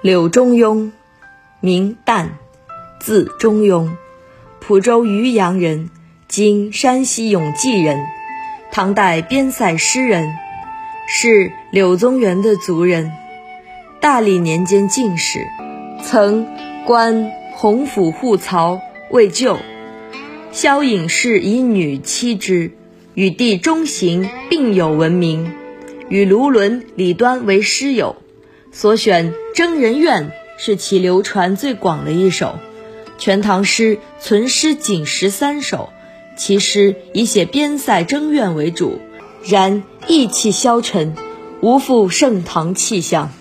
柳中庸，名旦，字中庸，蒲州渔阳人，今山西永济人，唐代边塞诗人，是柳宗元的族人。大历年间进士，曾官洪府护曹，未就。萧颖氏以女妻之，与弟中行并有闻名，与卢纶、李端为诗友。所选《征人怨》是其流传最广的一首，《全唐诗》存诗仅十三首，其诗以写边塞征怨为主，然意气消沉，无复盛唐气象。